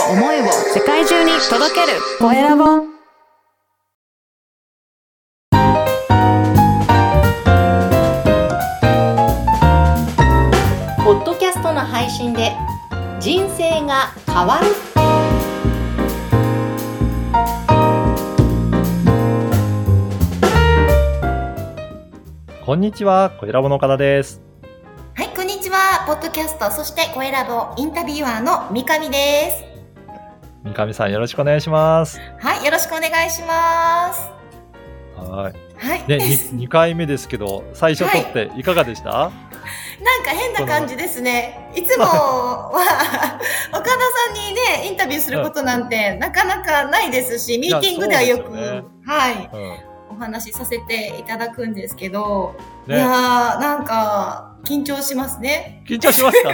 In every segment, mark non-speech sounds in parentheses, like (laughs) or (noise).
を思いを世界中に届ける。コエラボ。ポッドキャストの配信で人生が変わる。こんにちは、小ラボの方です。はいこんにちは。ポッドキャストそしてコエラボインタビュアーの三上です三上さんよろしくお願いします。はいよろしくお願いしますはい。はい、で、2 (laughs) 回目ですけど、最初撮っていかがでした、なんか変な感じですね。いつもは、(laughs) 岡田さんにね、インタビューすることなんてなかなかないですし、ミーティングではよく、ねはい、うん。お話しさせていただくんですけど、いね、やー、なんか、緊張しますね。緊張しますか？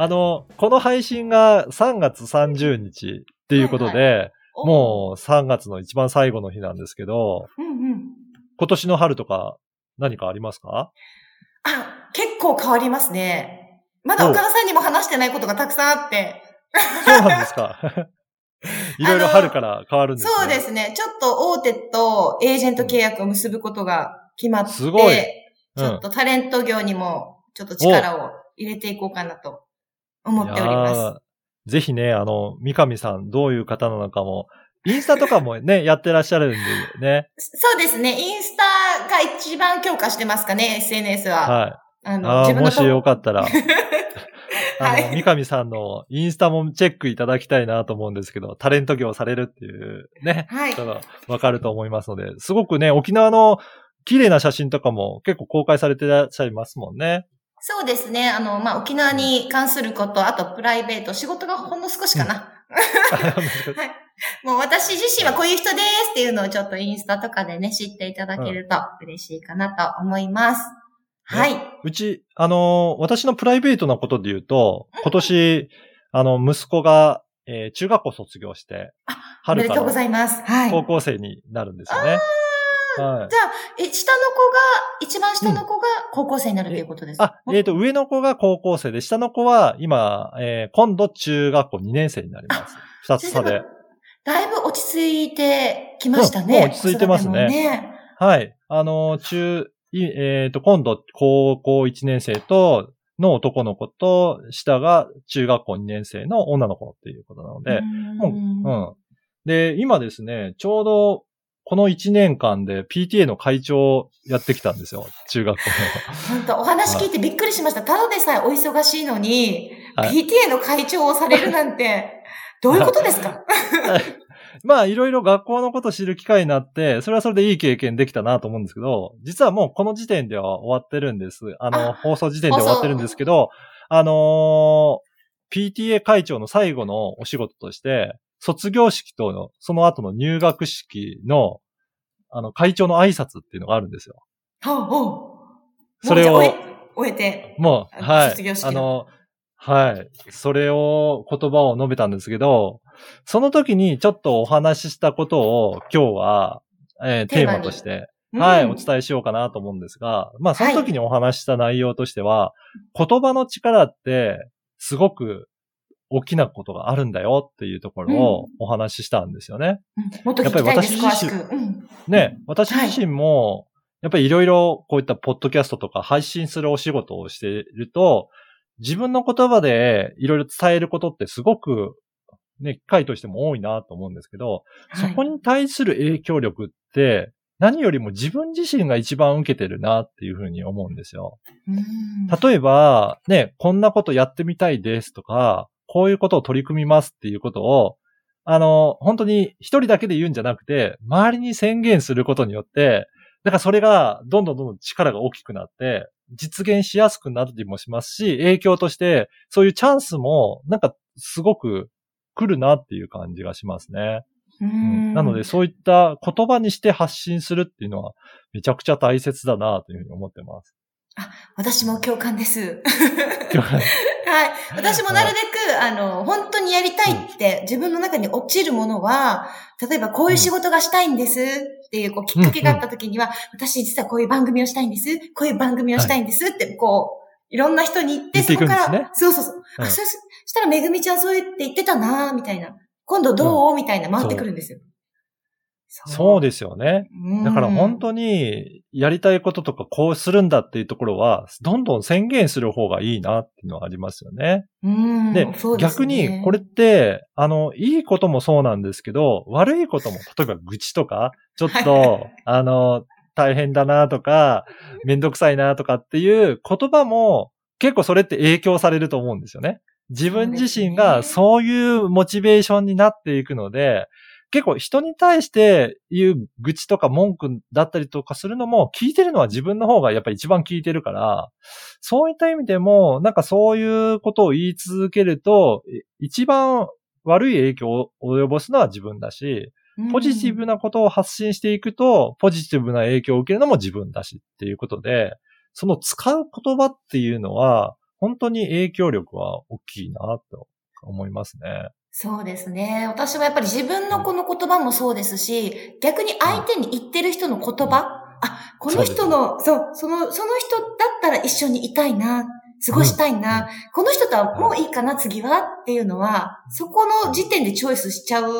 あの、この配信が3月30日っていうことで、おもう3月の一番最後の日なんですけど、うんうん。今年の春とか何かありますか？あ、結構変わりますね。まだ岡田さんにも話してないことがたくさんあって。そうなんですか (laughs) いろいろ春から変わるんですね。そうですね。ちょっと大手とエージェント契約を結ぶことが決まって、すごいちょっとタレント業にもちょっと力を入れていこうかなと思っております。ぜひね、あの、三上さんどういう方なのかも、インスタとかもね、やってらっしゃるんでね。(laughs) そうですね。インスタが一番強化してますかね、SNS は。はい。あの、ああ、もしよかかったら、(laughs) あの、はい三上さんのインスタもチェックいただきたいなと思うんですけど、タレント業されるっていうね、はい人がわかると思いますので、すごくね、沖縄の綺麗な写真とかも結構公開されてらっしゃいますもんね。そうですね。あの、まあ、沖縄に関すること、あとプライベート、仕事がほんの少しかな。(laughs) はい。もう私自身はこういう人ですっていうのをちょっとインスタとかでね、知っていただけると嬉しいかなと思います。はい。うち、あの、私のプライベートなことで言うと、今年、あの、息子が、えー中学校卒業して、おめ春かでとうござらいます。はい。高校生になるんですよね。はいじゃあ、え、下の子が、一番下の子が高校生になるということですか、あ、えっ、と、上の子が高校生で、下の子は今、えー今度中学校2年生になります。二つ差で。だいぶ落ち着いてきましたね。落ち着いてますねねはい。あの、中、いえっ、と、今度高校1年生と、の男の子と、下が中学校2年生の女の子っていうことなので、もう、うん。で、今ですね、ちょうど、この1年間で PTA の会長をやってきたんですよ。中学校本当お話聞いてびっくりしました。ただでさえお忙しいのに、はい PTA の会長をされるなんて、(laughs) どういうことですか？の。まあ、いろいろ学校のこと知る機会になって、それはそれでいい経験できたなと思うんですけど、実はもうこの時点では終わってるんです。あの、あ放送時点で終わってるんですけど、あのー PTA 会長の最後のお仕事として、卒業式との、その後の入学式の、あの、会長の挨拶っていうのがあるんですよ。ほうほうそれを終え終えて。もう、はい。卒業式のあの、はい。それを、言葉を述べたんですけど、その時にちょっとお話ししたことを今日は、えーテーマとして、はい、うんお伝えしようかなと思うんですが、まあその時にお話しした内容としては、言葉の力ってすごく大きなことがあるんだよっていうところをお話ししたんですよね。うんもっと聞きたいです、やっぱり私自身詳しく。うんね、私自身も、やっぱりいろいろこういったポッドキャストとか配信するお仕事をしていると、自分の言葉でいろいろ伝えることってすごく、ね、機会としても多いなと思うんですけど、そこに対する影響力って、何よりも自分自身が一番受けてるなっていうふうに思うんですよ。うん例えば、ね、こんなことやってみたいですとか、こういうことを取り組みますっていうことを、あの、本当に一人だけで言うんじゃなくて、周りに宣言することによって、だからそれがどんどんどんどん力が大きくなって、実現しやすくなったりもしますし、影響として、そういうチャンスも、なんかすごく来るなっていう感じがしますね。うんなので、そういった言葉にして発信するっていうのは、めちゃくちゃ大切だなというふうに思ってます。私も共感です。は (laughs) はい。私もなるべく、あの、本当にやりたいって、自分の中に落ちるものは、例えばこういう仕事がしたいんですっていう、こう、きっかけがあった時には、私実はこういう番組をしたいんです。こういう番組をしたいんですって、こう、いろんな人に言ってそこから、そうそうそう。うんあ、そしたらめぐみちゃんそう言って言ってたなみたいな。今度どう、みたいな回ってくるんですよ。そうでですよね。すだから本当にやりたいこととかこうするんだっていうところは、どんどん宣言する方がいいなっていうのはありますよね。うんで、そうです逆ねにこれって、あの、いいこともそうなんですけど、悪いことも、例えば愚痴とか、ちょっと、あの、大変だなとか、めんどくさいなとかっていう言葉も、結構それって影響されると思うんですよね。自分自身がそういうモチベーションになっていくので、結構人に対して言う愚痴とか文句だったりとかするのも聞いてるのは自分の方がやっぱり一番聞いてるから、そういった意味でも、なんかそういうことを言い続けると、い一番悪い影響を及ぼすのは自分だし、ポジティブなことを発信していくと、ポジティブな影響を受けるのも自分だしっていうことで、その使う言葉っていうのは、本当に影響力は大きいなと思いますね。そうですね。私はやっぱり自分のこの言葉もそうですし、逆に相手に言ってる人の言葉、あ、この人の、そう、その、その人だったら一緒にいたいな、過ごしたいな、この人とはもういいかな、次はっていうのは、そこの時点でチョイスしちゃう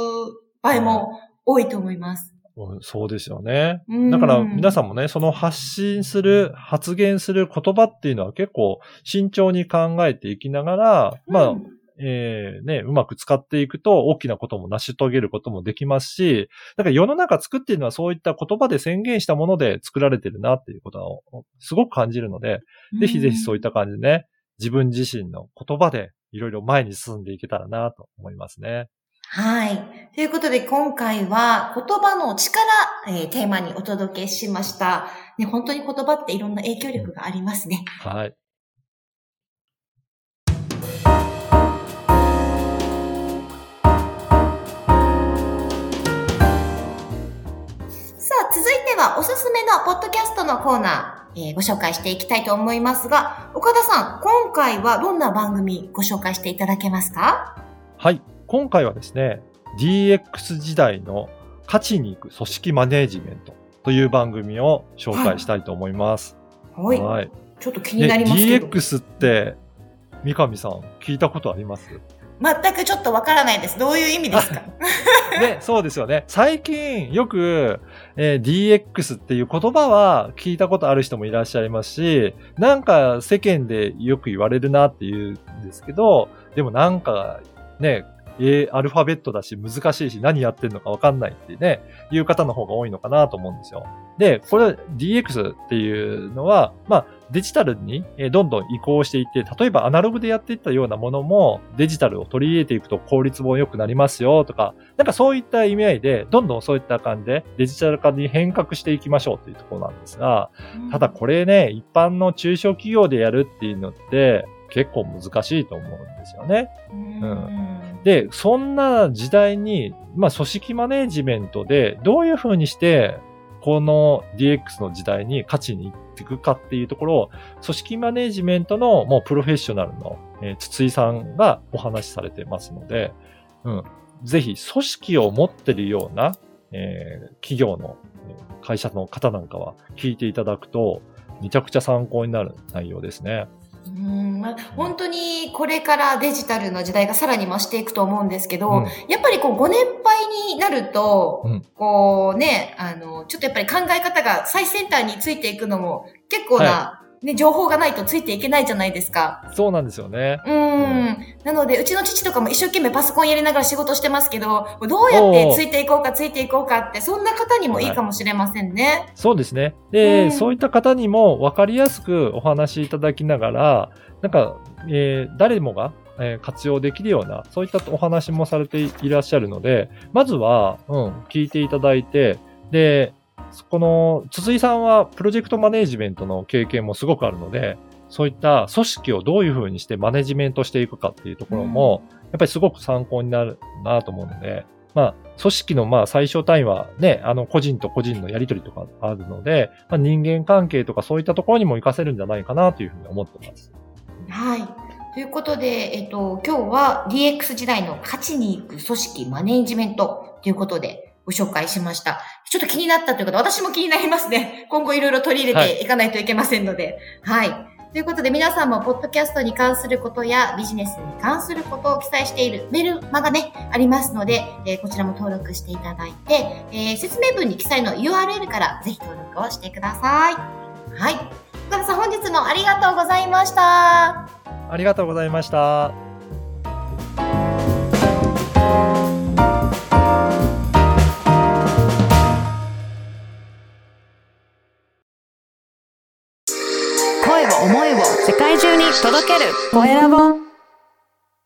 場合も多いと思います。うんそうですよね。うん。だから皆さんもね、その発信する、発言する言葉っていうのは結構慎重に考えていきながら、まあう、んえーね、うまく使っていくと大きなことも成し遂げることもできますし、だから世の中作っているのはそういった言葉で宣言したもので作られてるなっていうことをすごく感じるので、ぜひぜひそういった感じでね、自分自身の言葉でいろいろ前に進んでいけたらなと思いますね。はい。ということで、今回は言葉の力、えーテーマにお届けしました。ね、本当に言葉っていろんな影響力がありますね。はい。はおすすめのポッドキャストのコーナー、えーご紹介していきたいと思いますが、岡田さん、今回はどんな番組ご紹介していただけますか？はい。今回はですね、DX 時代の勝ちに行く組織マネージメントという番組を紹介したいと思います。はい。はい。ちょっと気になりますけど。DX って、三上さん、聞いたことあります？全くちょっとわからないです。どういう意味ですか？(laughs) ね、そうですよね。最近よく、えー DX っていう言葉は聞いたことある人もいらっしゃいますし、なんか世間でよく言われるなっていうんですけど、でもなんかね、えーアルファベットだし難しいし何やってんのかわかんないってね、いう方の方が多いのかなと思うんですよ。で、これ DX っていうのは、まあデジタルにえーどんどん移行していって、例えばアナログでやっていったようなものもデジタルを取り入れていくと効率も良くなりますよとか、なんかそういった意味合いで、どんどんそういった感じでデジタル化に変革していきましょうというところなんですが、ただこれね、一般の中小企業でやるっていうのって結構難しいと思うんですよね。うん。で、そんな時代に、まあ組織マネージメントでどういうふうにして、この DX の時代に勝ちにいっていくかっていうところを、組織マネジメントのもうプロフェッショナルの、えー筒井さんがお話しされてますので、うん。ぜひ組織を持ってるような、えー企業の、会社の方なんかは聞いていただくと、めちゃくちゃ参考になる内容ですね。うんまあ本当にこれからデジタルの時代がさらに増していくと思うんですけど、うん。やっぱりこうご年配になると、うん。こうね、あの、ちょっとやっぱり考え方が最先端についていくのも結構な、はね、情報がないとついていけないじゃないですか。そうなんですよね。うん。なので、うちの父とかも一生懸命パソコンやりながら仕事してますけど、どうやってついていこうかついていこうかって、そんな方にもいいかもしれませんね。そうですね。で、うんそういった方にも分かりやすくお話しいただきながら、なんか、えー誰もが、えー活用できるような、そういったお話もされていらっしゃるので、まずは、うん、聞いていただいて、で、この、筒井さんはプロジェクトマネージメントの経験もすごくあるので、そういった組織をどういうふうにしてマネジメントしていくかっていうところも、やっぱりすごく参考になるなと思うので、まあ、組織のまあ最小単位はね、あの個人と個人のやりとりとかあるので、まあ、人間関係とかそういったところにも活かせるんじゃないかなというふうに思ってます。はい。ということで、えっと、今日は DX 時代の勝ちに行く組織マネージメントということでご紹介しました。ちょっと気になったということで、私も気になりますね。今後いろいろ取り入れていかないといけませんので。はい。ということで皆さんもポッドキャストに関することやビジネスに関することを記載しているメルマガね、ありますので、えー、こちらも登録していただいて、えー、説明文に記載の URL からぜひ登録をしてください。はい。岡田さん本日もありがとうございました。ありがとうございました。届ける。コエラボ。